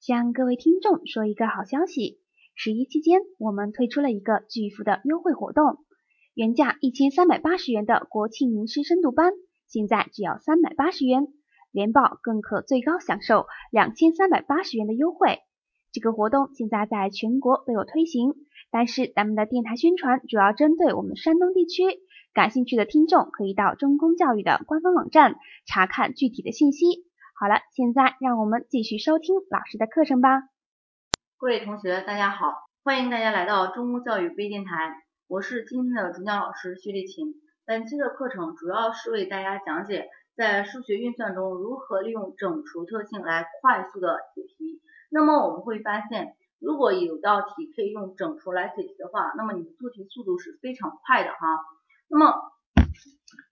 向各位听众说一个好消息，十一期间我们推出了一个巨幅的优惠活动，原价一千三百八十元的国庆名师深度班，现在只要三百八十元，连报更可最高享受两千三百八十元的优惠。这个活动现在在全国都有推行，但是咱们的电台宣传主要针对我们山东地区，感兴趣的听众可以到中公教育的官方网站查看具体的信息。好了，现在让我们继续收听老师的课程吧。各位同学，大家好，欢迎大家来到中公教育微电台，我是今天的主讲老师薛丽琴。本期的课程主要是为大家讲解在数学运算中如何利用整除特性来快速的解题。那么我们会发现，如果有道题可以用整除来解题的话，那么你的做题速度是非常快的哈。那么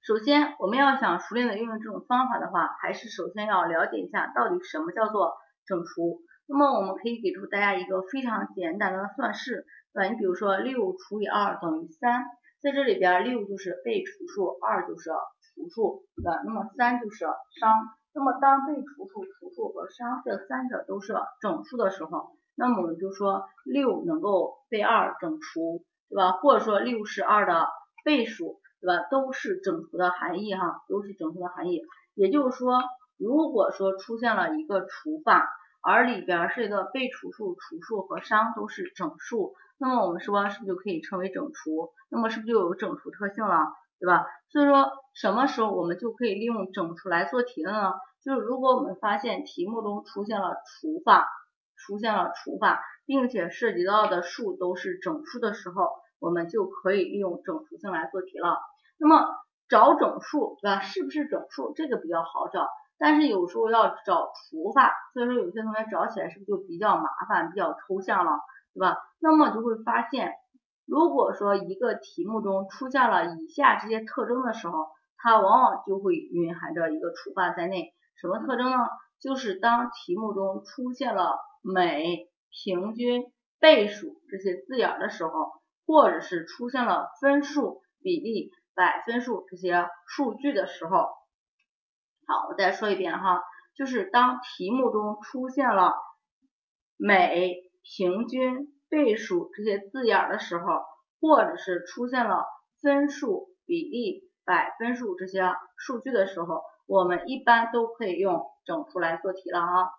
首先，我们要想熟练的运用这种方法的话，还是首先要了解一下到底什么叫做整除。那么我们可以给出大家一个非常简单的算式，对吧？你比如说六除以二等于三，在这里边六就是被除数，二就是除数，对吧？那么三就是商。那么当被除数、除数和商这三者都是整数的时候，那么我们就说六能够被二整除，对吧？或者说六是二的倍数。对吧？都是整除的含义哈，都是整除的含义。也就是说，如果说出现了一个除法，而里边是一个被除数、除数和商都是整数，那么我们说是不是就可以称为整除？那么是不是就有整除特性了？对吧？所以说什么时候我们就可以利用整除来做题了呢？就是如果我们发现题目中出现了除法，出现了除法，并且涉及到的数都是整数的时候。我们就可以利用整除性来做题了。那么找整数，对吧？是不是整数？这个比较好找，但是有时候要找除法，所以说有些同学找起来是不是就比较麻烦，比较抽象了，对吧？那么就会发现，如果说一个题目中出现了以下这些特征的时候，它往往就会蕴含着一个除法在内。什么特征呢？就是当题目中出现了每、平均、倍数这些字眼的时候。或者是出现了分数、比例、百分数这些数据的时候，好，我再说一遍哈，就是当题目中出现了每、平均、倍数这些字眼的时候，或者是出现了分数、比例、百分数这些数据的时候，我们一般都可以用整除来做题了哈。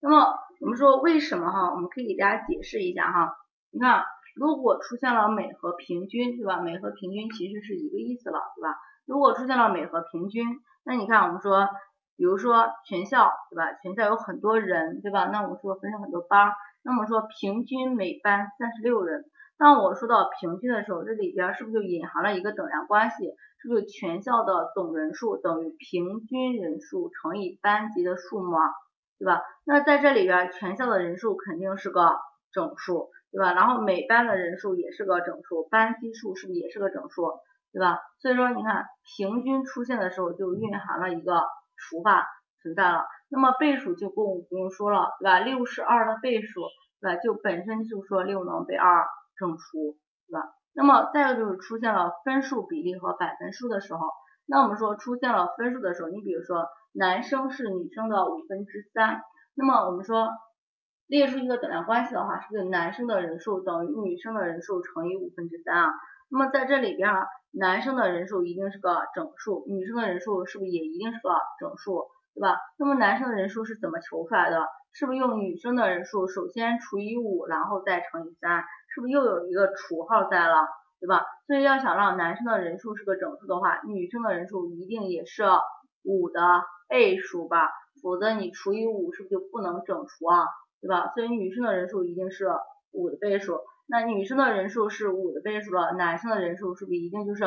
那么我们说为什么哈？我们可以给大家解释一下哈，你看。如果出现了每和平均，对吧？每和平均其实是一个意思了，对吧？如果出现了每和平均，那你看我们说，比如说全校，对吧？全校有很多人，对吧？那我们说分成很多班，那么说平均每班三十六人。当我说到平均的时候，这里边是不是就隐含了一个等量关系？是不是全校的总人数等于平均人数乘以班级的数目啊，对吧？那在这里边，全校的人数肯定是个整数。对吧？然后每班的人数也是个整数，班级数是不是也是个整数？对吧？所以说你看平均出现的时候就蕴含了一个除法存在了。那么倍数就更不用说了，对吧？六是二的倍数，对吧？就本身就说六能被二整除，对吧？那么再有就是出现了分数、比例和百分数的时候，那我们说出现了分数的时候，你比如说男生是女生的五分之三，那么我们说。列出一个等量关系的话，是不是男生的人数等于女生的人数乘以五分之三啊？那么在这里边，男生的人数一定是个整数，女生的人数是不是也一定是个整数，对吧？那么男生的人数是怎么求出来的？是不是用女生的人数首先除以五，然后再乘以三？是不是又有一个除号在了，对吧？所以要想让男生的人数是个整数的话，女生的人数一定也是五的倍数吧？否则你除以五是不是就不能整除啊？对吧？所以女生的人数一定是五的倍数，那女生的人数是五的倍数了，男生的人数是不是一定就是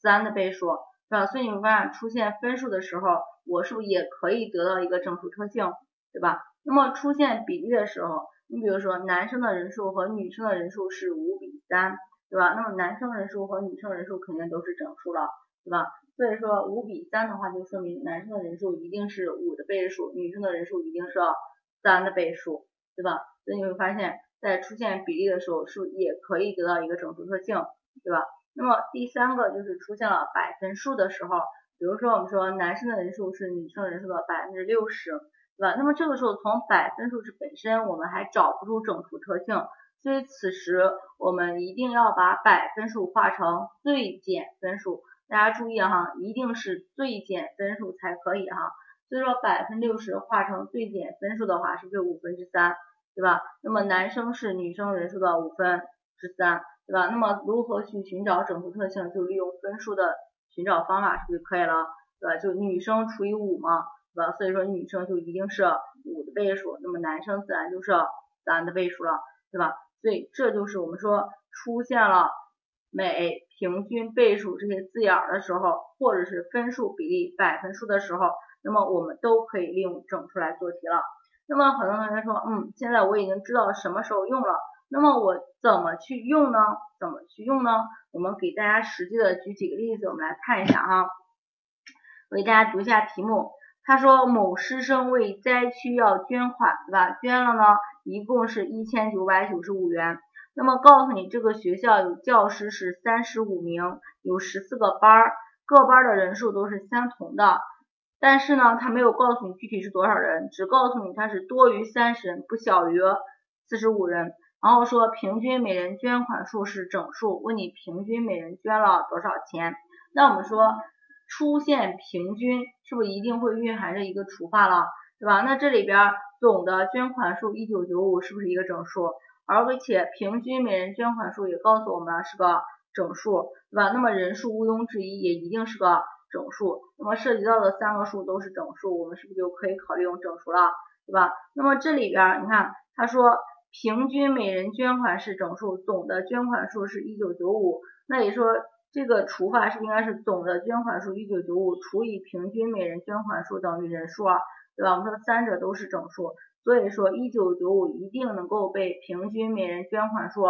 三的倍数，对吧？所以你们发现出现分数的时候，我是不是也可以得到一个整数特性，对吧？那么出现比例的时候，你比如说男生的人数和女生的人数是五比三，对吧？那么男生人数和女生人数肯定都是整数了，对吧？所以说五比三的话，就说明男生的人数一定是五的倍数，女生的人数一定是。三的倍数，对吧？所以你会发现在出现比例的时候，是不是也可以得到一个整数特性，对吧？那么第三个就是出现了百分数的时候，比如说我们说男生的人数是女生人数的百分之六十，对吧？那么这个时候从百分数值本身我们还找不出整除特性，所以此时我们一定要把百分数化成最简分数。大家注意哈，一定是最简分数才可以哈。所以说百分六十化成最简分数的话，是不是五分之三？对吧？那么男生是女生人数的五分之三，对吧？那么如何去寻找整数特性？就利用分数的寻找方法，是不是就可以了？对吧？就女生除以五嘛，对吧？所以说女生就一定是五的倍数，那么男生自然就是三的倍数了，对吧？所以这就是我们说出现了每平均倍数这些字眼的时候，或者是分数比例百分数的时候，那么我们都可以利用整数来做题了。那么很多同学说，嗯，现在我已经知道什么时候用了，那么我怎么去用呢？怎么去用呢？我们给大家实际的举几个例子，我们来看一下哈。我给大家读一下题目，他说某师生为灾区要捐款，对吧？捐了呢，一共是一千九百九十五元。那么告诉你，这个学校有教师是三十五名，有十四个班儿，各班的人数都是相同的。但是呢，他没有告诉你具体是多少人，只告诉你他是多于三十人，不小于四十五人。然后说平均每人捐款数是整数，问你平均每人捐了多少钱？那我们说出现平均是不是一定会蕴含着一个除法了，对吧？那这里边总的捐款数一九九五是不是一个整数？而且平均每人捐款数也告诉我们是个整数，对吧？那么人数毋庸置疑也一定是个。整数，那么涉及到的三个数都是整数，我们是不是就可以考虑用整数了，对吧？那么这里边你看，他说平均每人捐款是整数，总的捐款数是一九九五，那也说这个除法是应该是总的捐款数一九九五除以平均每人捐款数等于人数啊，对吧？我们说三者都是整数，所以说一九九五一定能够被平均每人捐款数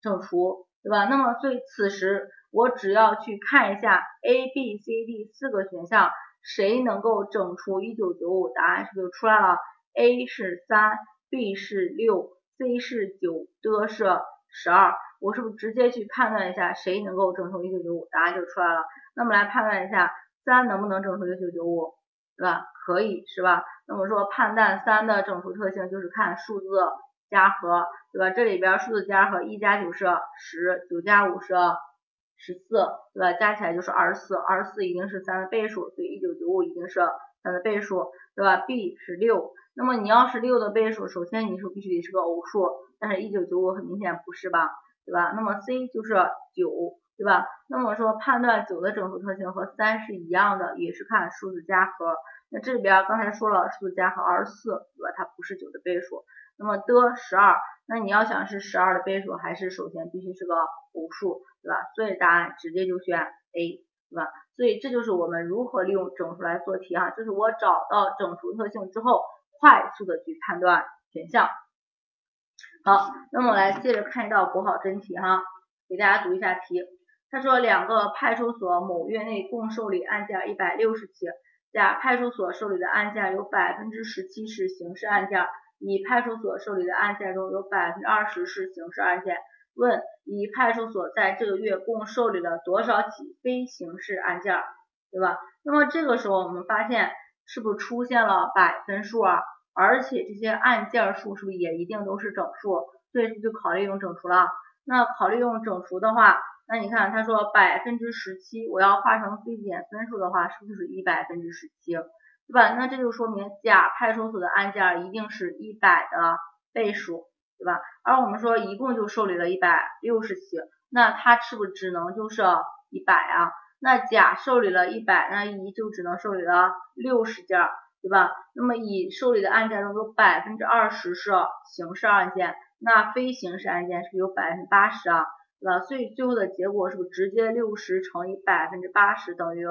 整除，对吧？那么所以此时。我只要去看一下 A、B、C、D 四个选项，谁能够整除一九九五？答案是不是就出来了？A 是三，B 是六，C 是九，D 是十二。我是不是直接去判断一下谁能够整除一九九五？答案就出来了。那么来判断一下三能不能整除一九九五，对吧？可以是吧？那么说判断三的整除特性就是看数字加和，对吧？这里边数字加和，一加九是十，九加五是。十四，对吧？加起来就是二十四，二十四一定是三的倍数，所以一九九五一定是三的倍数，对吧？B 是六，那么你要是六的倍数，首先你是必须得是个偶数，但是一九九五很明显不是吧，对吧？那么 C 就是九，对吧？那么说判断九的整数特性和三是一样的，也是看数字加和。那这里边刚才说了数字加和二十四，对吧？它不是九的倍数。那么的十二，那你要想是十二的倍数，还是首先必须是个偶数。对吧？所以答案直接就选 A，对吧？所以这就是我们如何利用整数来做题哈，就是我找到整数特性之后，快速的去判断选项。好，那么我来接着看一道国考真题哈，给大家读一下题。他说两个派出所某月内共受理案件一百六十起，甲派出所受理的案件有百分之十七是刑事案件，乙派出所受理的案件中有百分之二十是刑事案件。问乙派出所在这个月共受理了多少起非刑事案件，对吧？那么这个时候我们发现是不是出现了百分数啊？而且这些案件数是不是也一定都是整数？所以是不是就考虑用整除了？那考虑用整除的话，那你看他说百分之十七，我要化成最简分数的话，是不是就是一百分之十七？对吧？那这就说明甲派出所的案件一定是一百的倍数。对吧？而我们说一共就受理了一百六十起，那它是不是只能就是一百啊？那甲受理了一百，那乙就只能受理了六十件，对吧？那么乙受理的案件中有百分之二十是刑事案件，那非刑事案件是有百分之八十啊，对吧？所以最后的结果是不是直接六十乘以百分之八十等于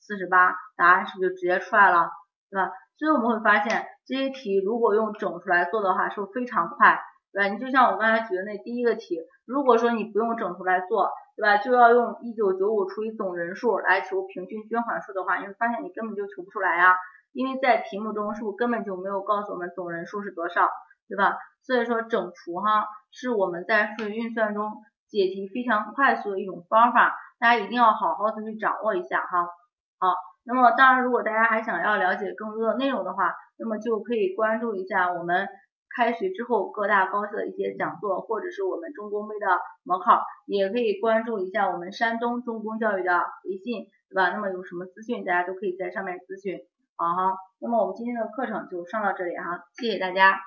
四十八？答案是不是就直接出来了？对吧？所以我们会发现这些题如果用整数来做的话，是不是非常快？对吧，你就像我刚才举的那第一个题，如果说你不用整数来做，对吧？就要用一九九五除以总人数来求平均捐款数的话，你会发现你根本就求不出来呀，因为在题目中是不是根本就没有告诉我们总人数是多少，对吧？所以说整除哈是我们在数学运算中解题非常快速的一种方法，大家一定要好好的去掌握一下哈。好，那么当然，如果大家还想要了解更多的内容的话，那么就可以关注一下我们开学之后各大高校的一些讲座，或者是我们中公杯的模考，也可以关注一下我们山东中公教育的微信，对吧？那么有什么资讯，大家都可以在上面咨询。好哈，那么我们今天的课程就上到这里哈，谢谢大家。